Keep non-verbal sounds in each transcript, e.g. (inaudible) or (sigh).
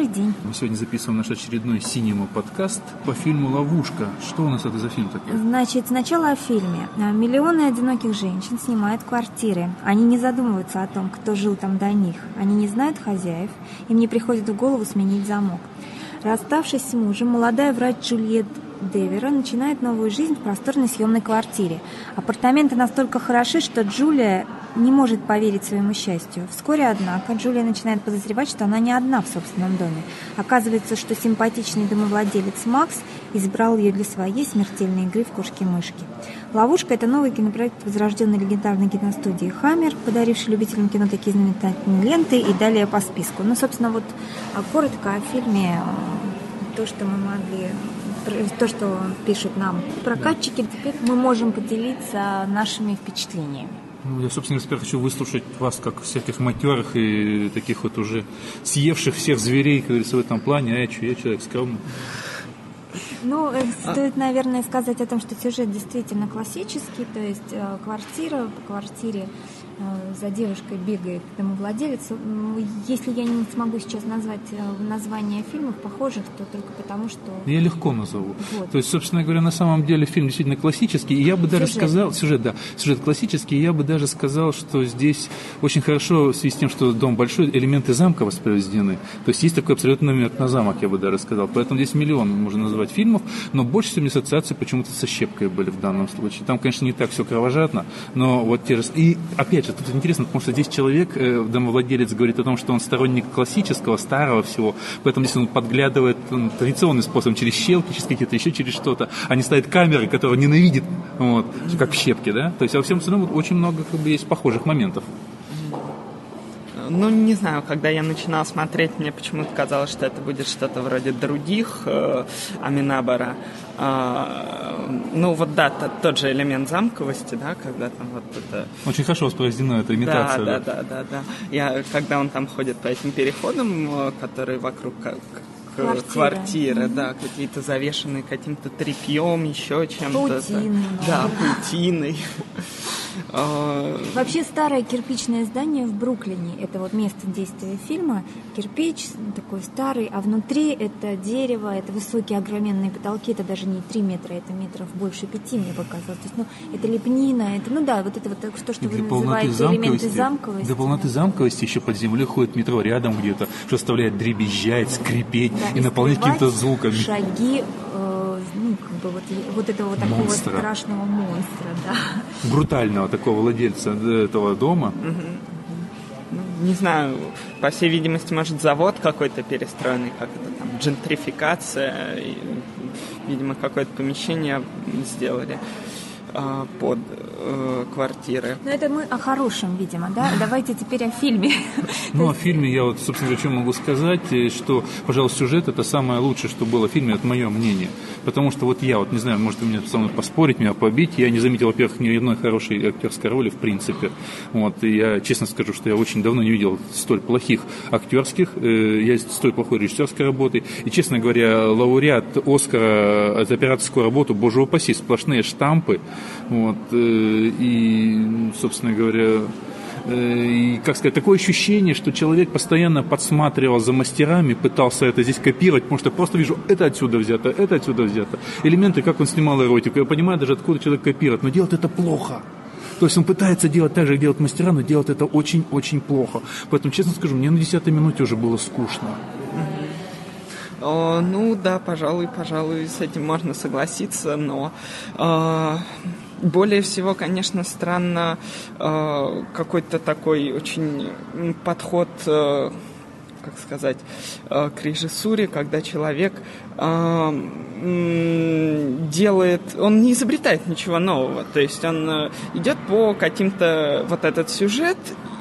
Добрый день. Мы сегодня записываем наш очередной синема подкаст по фильму «Ловушка». Что у нас это за фильм такой? Значит, сначала о фильме. Миллионы одиноких женщин снимают квартиры. Они не задумываются о том, кто жил там до них. Они не знают хозяев. Им не приходит в голову сменить замок. Расставшись с мужем, молодая врач Джульет Девера начинает новую жизнь в просторной съемной квартире. Апартаменты настолько хороши, что Джулия не может поверить своему счастью. Вскоре, однако, Джулия начинает подозревать, что она не одна в собственном доме. Оказывается, что симпатичный домовладелец Макс избрал ее для своей смертельной игры в кошки-мышки. «Ловушка» — это новый кинопроект возрожденной легендарной киностудии «Хаммер», подаривший любителям кино такие знаменитые ленты и далее по списку. Ну, собственно, вот а коротко о фильме то, что мы могли то, что пишут нам прокатчики, теперь мы можем поделиться нашими впечатлениями. Ну, я, собственно, теперь хочу выслушать вас, как всяких матерых и таких вот уже съевших всех зверей, как говорится, в этом плане. А я, я человек скромный. Ну, э, стоит, наверное, сказать о том, что сюжет действительно классический, то есть э, квартира по квартире за девушкой бегает домовладелец. Если я не смогу сейчас назвать э, название фильмов похожих, то только потому, что... Я легко назову. Вот. То есть, собственно говоря, на самом деле фильм действительно классический, и я бы даже сюжет. сказал... Сюжет, да. Сюжет классический, и я бы даже сказал, что здесь очень хорошо, в связи с тем, что дом большой, элементы замка воспроизведены. То есть есть такой абсолютно намек на замок, я бы даже сказал. Поэтому здесь миллион можно назвать фильмов, но больше всего мне ассоциации почему-то со щепкой были в данном случае. Там, конечно, не так все кровожадно, но вот те же... И, опять же, же, тут интересно, потому что здесь человек, э, домовладелец, говорит о том, что он сторонник классического, старого всего, поэтому здесь он подглядывает он, традиционный способ, через щелки, через какие-то еще, через что-то, а не ставит камеры, которые ненавидит, вот, как в щепке, да? То есть, во всем остальном очень много как бы, есть похожих моментов. Ну, не знаю, когда я начинал смотреть, мне почему-то казалось, что это будет что-то вроде других э, Аминабара. Э, ну, вот да, тот, тот же элемент замковости, да, когда там вот это... Очень хорошо воспроизведена эта имитация. Да, да, да, да, да. Я, когда он там ходит по этим переходам, э, которые вокруг квартиры, квартиры mm-hmm. да, какие-то завешенные каким-то тряпьем, еще чем-то. Паутиной. Да, паутиной. А, Вообще старое кирпичное здание в Бруклине, это вот место действия фильма, кирпич такой старый, а внутри это дерево, это высокие огроменные потолки, это даже не 3 метра, это метров больше 5, мне показалось. То есть, ну, это лепнина, это, ну да, вот это вот то, что вы называете замковости, элементы замковости. Для полноты да. замковости еще под землей ходит метро рядом где-то, что заставляет дребезжать, скрипеть да, и, и наполнять какими-то звуками. Шаги ну, как бы вот, вот этого такого монстра. страшного монстра, да. Брутального такого владельца этого дома. Ну, не знаю, по всей видимости, может, завод какой-то перестроенный, как это там, джентрификация, и, видимо, какое-то помещение сделали а, под э, квартиры. Но это мы о хорошем, видимо, да? Давайте теперь о фильме. (laughs) Ну, о фильме я вот, собственно говоря, что могу сказать, э, что, пожалуй, сюжет это самое лучшее, что было в фильме, это мое мнение. Потому что вот я вот, не знаю, может, вы мне со мной поспорить, меня побить, я не заметил, во-первых, ни одной хорошей актерской роли, в принципе. Вот, и я честно скажу, что я очень давно не видел столь плохих актерских, э, я столь плохой режиссерской работы. И, честно говоря, лауреат Оскара за операторскую работу, боже упаси, сплошные штампы. Вот, э, и, собственно говоря, и, как сказать, такое ощущение, что человек постоянно подсматривал за мастерами, пытался это здесь копировать, потому что просто вижу, это отсюда взято, это отсюда взято. Элементы, как он снимал эротику, я понимаю даже, откуда человек копирует, но делать это плохо. То есть он пытается делать так же, как делают мастера, но делает это очень-очень плохо. Поэтому, честно скажу, мне на десятой минуте уже было скучно. О, ну да, пожалуй, пожалуй, с этим можно согласиться, но э, более всего, конечно, странно э, какой-то такой очень подход, э, как сказать, э, к режиссуре, когда человек э, делает, он не изобретает ничего нового, то есть он э, идет по каким-то вот этот сюжет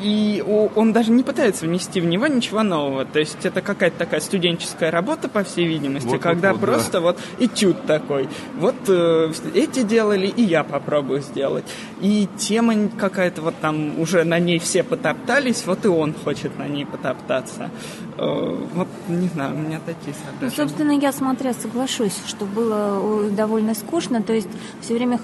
и он даже не пытается внести в него ничего нового. То есть это какая-то такая студенческая работа, по всей видимости, вот, когда вот, просто да. вот этюд такой. Вот э, эти делали, и я попробую сделать. И тема какая-то вот там уже на ней все потоптались, вот и он хочет на ней потоптаться. Э, вот, не знаю, у меня такие соображения. Ну, собственно, я, смотря, соглашусь, что было довольно скучно, то есть все время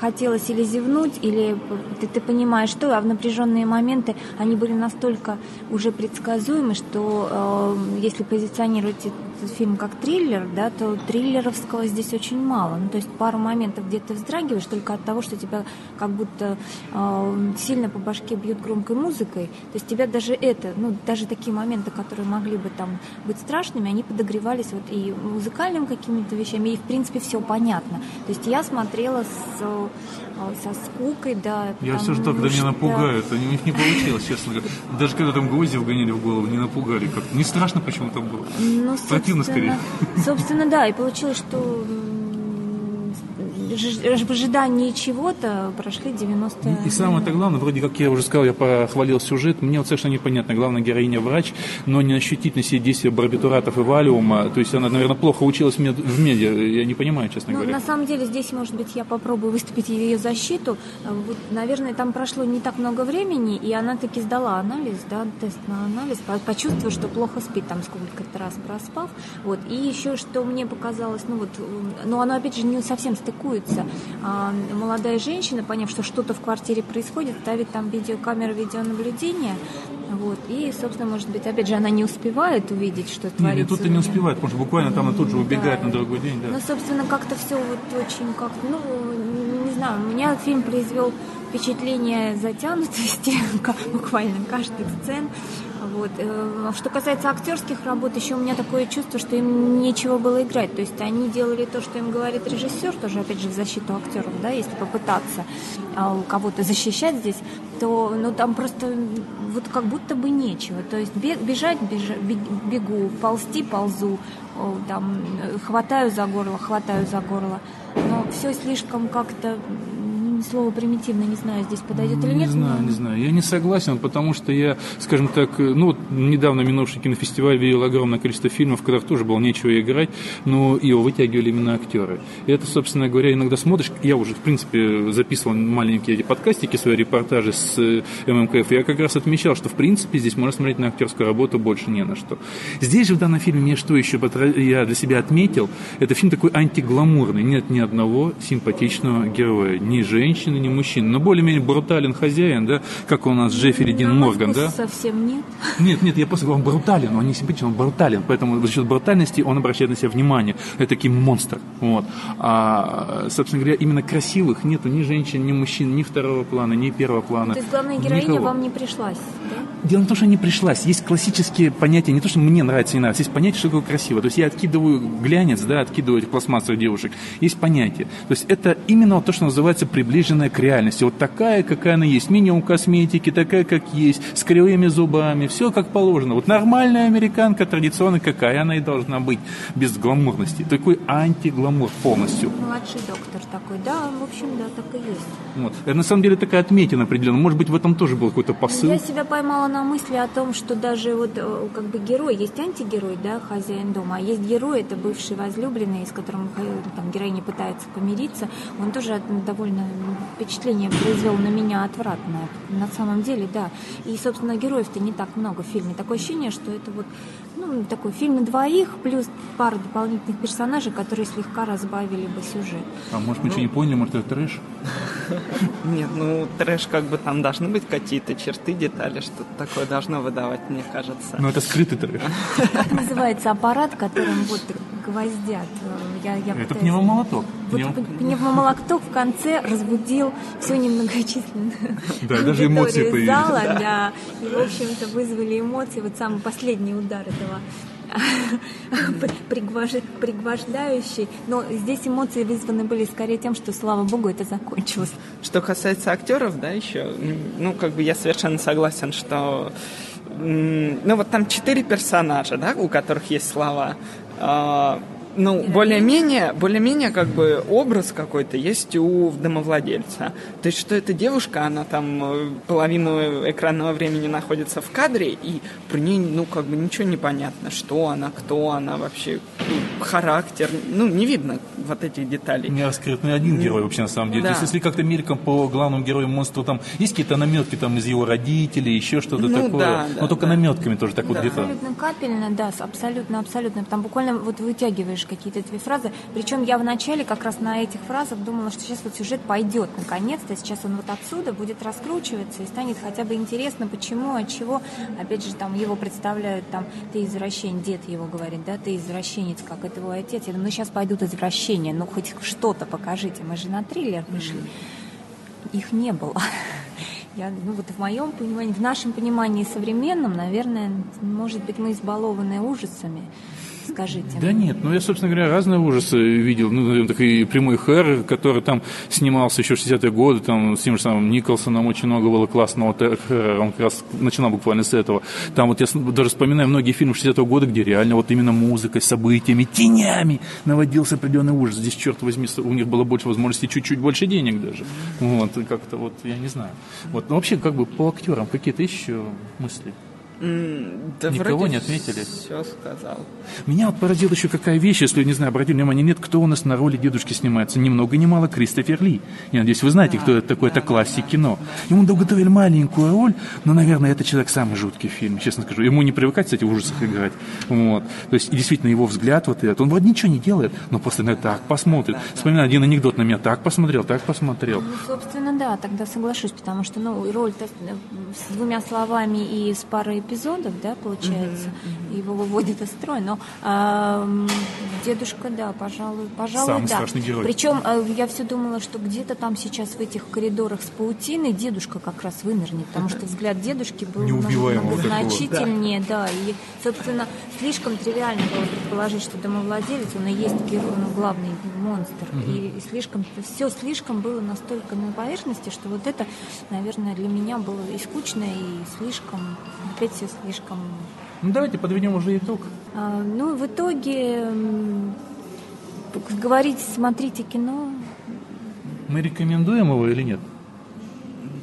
хотелось или зевнуть, или ты, ты понимаешь, что, а в напряженные моменты моменты, они были настолько уже предсказуемы, что э, если позиционировать этот фильм как триллер, да, то триллеровского здесь очень мало. Ну, то есть пару моментов, где ты вздрагиваешь только от того, что тебя как будто э, сильно по башке бьют громкой музыкой. То есть тебя даже это, ну, даже такие моменты, которые могли бы там быть страшными, они подогревались вот и музыкальным какими-то вещами, и в принципе все понятно. То есть я смотрела с, э, со скукой, да. Я все ждал, когда меня напугают. У них не получилось, честно говоря. Даже когда там гвозди вгоняли в голову, не напугали. Как не страшно почему-то было. Ну, Противно скорее. Собственно, да. И получилось, что в ожидании чего-то прошли 90 И, и самое-то главное, вроде как я уже сказал, я похвалил сюжет, мне вот совершенно непонятно. Главная героиня врач, но не ощутить на себе действия барбитуратов и валиума. То есть она, наверное, плохо училась в, мед, в меди. Я не понимаю, честно ну, говоря. На самом деле здесь, может быть, я попробую выступить ее защиту. Вот, наверное, там прошло не так много времени, и она таки сдала анализ, да, тест на анализ, почувствовала, что плохо спит, там сколько-то раз проспав. Вот. И еще, что мне показалось, ну вот, но оно, опять же, не совсем стыкуется требуется. А, молодая женщина, поняв, что что-то в квартире происходит, ставит там видеокамеру видеонаблюдения. Вот, и, собственно, может быть, опять же, она не успевает увидеть, что творится. Нет, тут и не успевает, потому что буквально там она тут же убегает да. на другой день. Да. Ну, собственно, как-то все вот очень как ну, не знаю, у меня фильм произвел впечатление затянутости, (laughs) буквально каждой сцен. Вот. Э, что касается актерских работ, еще у меня такое чувство, что им нечего было играть. То есть они делали то, что им говорит режиссер, тоже, опять же, в защиту актеров, да, если попытаться а, кого-то защищать здесь, то ну, там просто вот как будто бы нечего. То есть бежать бежа, бегу, ползти ползу, там, э, хватаю за горло, хватаю за горло. Но все слишком как-то слово примитивно, не знаю, здесь подойдет или не нет. Не знаю, но... не знаю. Я не согласен, потому что я, скажем так, ну вот недавно минувший кинофестиваль видел огромное количество фильмов, в которых тоже было нечего играть, но его вытягивали именно актеры. И это, собственно говоря, иногда смотришь, я уже, в принципе, записывал маленькие эти подкастики, свои репортажи с э, ММКФ, я как раз отмечал, что, в принципе, здесь можно смотреть на актерскую работу больше не на что. Здесь же в данном фильме мне что еще я для себя отметил, это фильм такой антигламурный, нет ни одного симпатичного героя, ни женщины, женщины, ни мужчины. Но более-менее брутален хозяин, да, как у нас Джеффри Дин Морган, да? совсем нет. Нет, нет, я просто говорю, он брутален, он не симпатичен, он брутален, поэтому за счет брутальности он обращает на себя внимание. Это такой монстр, вот. А, собственно говоря, именно красивых нету ни женщин, ни мужчин, ни второго плана, ни первого плана. То есть главная героиня никого. вам не пришлась, да? Дело в том, что не пришлась. Есть классические понятия, не то, что мне нравится, не нравится, есть понятие, что такое красиво. То есть я откидываю глянец, да, откидываю этих пластмассовых девушек. Есть понятие. То есть это именно то, что называется приближение приближенная к реальности. Вот такая, какая она есть. Минимум косметики, такая, как есть, с кривыми зубами, все как положено. Вот нормальная американка, традиционная, какая она и должна быть, без гламурности. Такой антигламур полностью. Младший доктор такой, да, в общем, да, так и есть. Вот. Это на самом деле такая отметина определенная. Может быть, в этом тоже был какой-то посыл. Я себя поймала на мысли о том, что даже вот э, как бы герой, есть антигерой, да, хозяин дома, а есть герой, это бывший возлюбленный, с которым э, там, героиня пытается помириться. Он тоже довольно впечатление произвел на меня отвратное. На самом деле, да. И, собственно, героев-то не так много в фильме. Такое ощущение, что это вот ну, такой фильм на двоих, плюс пару дополнительных персонажей, которые слегка разбавили бы сюжет. А может, мы ну, что не поняли, может, это трэш? (laughs) Нет, ну, трэш как бы там должны быть какие-то черты, детали, что такое должно выдавать, мне кажется. Ну, это скрытый трэш. Называется аппарат, которым вот гвоздят? Я, я это пытаюсь... пневмомолоток. Вот пневмомолоток в конце разбудил все немногочисленную (laughs) да, (laughs) даже эмоции появились. зала, (laughs) да, и, в общем-то, вызвали эмоции. Вот самый последний удар этого пригвождающий. Но здесь эмоции вызваны были скорее тем, что, слава богу, это закончилось. Что касается актеров, да, еще, ну, как бы я совершенно согласен, что ну, вот там четыре персонажа, да, у которых есть слова. А, ну, более-менее, более-менее как бы образ какой-то есть у домовладельца. То есть, что эта девушка, она там э, половину экранного времени находится в кадре, и про нее, ну, как бы ничего не понятно, что она, кто она вообще, ну, характер, ну, не видно вот этих деталей. Не раскрыт ни один герой вообще на самом деле. Да. То есть, если как-то мельком по главному герою монстру там есть какие-то наметки там из его родителей, еще что-то ну, такое, да, но да, только да. наметками тоже так да. вот где-то. Абсолютно капельно, да, абсолютно, абсолютно. Там буквально вот вытягиваешь помнишь какие-то две фразы. Причем я вначале как раз на этих фразах думала, что сейчас вот сюжет пойдет наконец-то, сейчас он вот отсюда будет раскручиваться и станет хотя бы интересно, почему, от чего. Опять же, там его представляют, там, ты извращенец, дед его говорит, да, ты извращенец, как это твой отец. Я думаю, ну сейчас пойдут извращения, ну хоть что-то покажите, мы же на триллер пришли. Mm-hmm. Их не было. Я, ну вот в моем понимании, в нашем понимании современном, наверное, может быть, мы избалованы ужасами скажите. Да нет, ну я, собственно говоря, разные ужасы видел. Ну, наверное, такой прямой хэр, который там снимался еще в 60-е годы, там с тем же самым Николсоном очень много было классного хэра, он как раз начинал буквально с этого. Там вот я даже вспоминаю многие фильмы 60-го года, где реально вот именно музыкой, событиями, тенями наводился определенный ужас. Здесь, черт возьми, у них было больше возможностей, чуть-чуть больше денег даже. Вот, как-то вот, я не знаю. Вот, но вообще, как бы по актерам какие-то еще мысли? Да Никого не отметили? Все сказал. Меня вот поразила еще какая вещь, если, не знаю, обратили внимание, нет, кто у нас на роли дедушки снимается. Ни много ни мало Кристофер Ли. Я надеюсь, вы знаете, кто это такой, это классик кино. Ему уготовили маленькую роль, но, наверное, это человек самый жуткий в фильме, честно скажу. Ему не привыкать, кстати, в ужасах играть. Вот. То есть, действительно, его взгляд вот этот, он вроде ничего не делает, но просто на так посмотрит. Вспоминаю один анекдот на меня, так посмотрел, так посмотрел. Ну, собственно, да, тогда соглашусь, потому что, ну, роль э, с двумя словами и с парой эпизодов, да, получается, mm-hmm, mm-hmm. его выводит из строя. Но а, дедушка, да, пожалуй, пожалуй, Самый да. страшный герой. Причем а, я все думала, что где-то там сейчас в этих коридорах с паутиной дедушка как раз вынырнет, потому что взгляд дедушки был значительнее, да, и, собственно, слишком тривиально было предположить, что домовладелец, он и есть герой, ну, главный монстр, mm-hmm. и, и слишком, все слишком было настолько на поверхности, что вот это, наверное, для меня было и скучно, и слишком, опять все слишком. Ну, давайте подведем уже итог. А, ну, в итоге говорить, смотрите кино... Мы рекомендуем его или нет?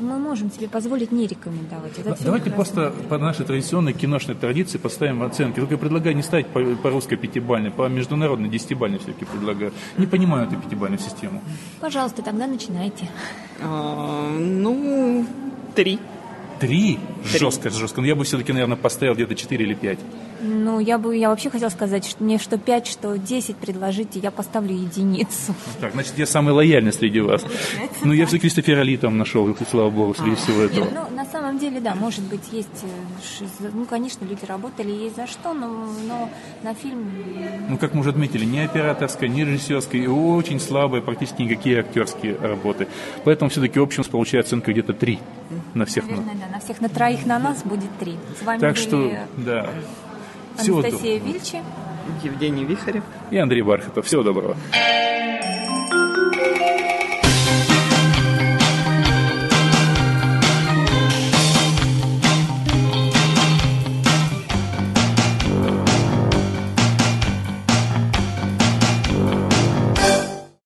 мы можем себе позволить не рекомендовать. Это Давайте просто по нашей традиционной киношной традиции поставим оценки. Только я предлагаю не ставить по, по русской пятибальной, по международной десятибальной все-таки предлагаю. Не понимаю эту пятибальную систему. Пожалуйста, тогда начинайте. А, ну, три. Три? Жестко, жестко. Но я бы все-таки, наверное, поставил где-то четыре или пять. Ну, я бы, я вообще хотела сказать, что мне что пять, что десять предложите, я поставлю единицу. Так, значит, я самый лояльный среди вас. Ну, я все Кристофера Ли там нашел, слава богу, среди а, всего этого. Ну, на самом деле, да, может быть, есть, э, ну, конечно, люди работали, есть за что, но, но на фильм... Ну, как мы уже отметили, ни операторская, ни режиссерская, и очень слабые, практически никакие актерские работы. Поэтому все-таки общем получается оценка где-то три на всех. Наверное, да, на всех на троих на нас будет три. С вами так были что, да. Анастасия Всего Вильчи, Евгений Вихарев и Андрей Бархатов. Всего доброго.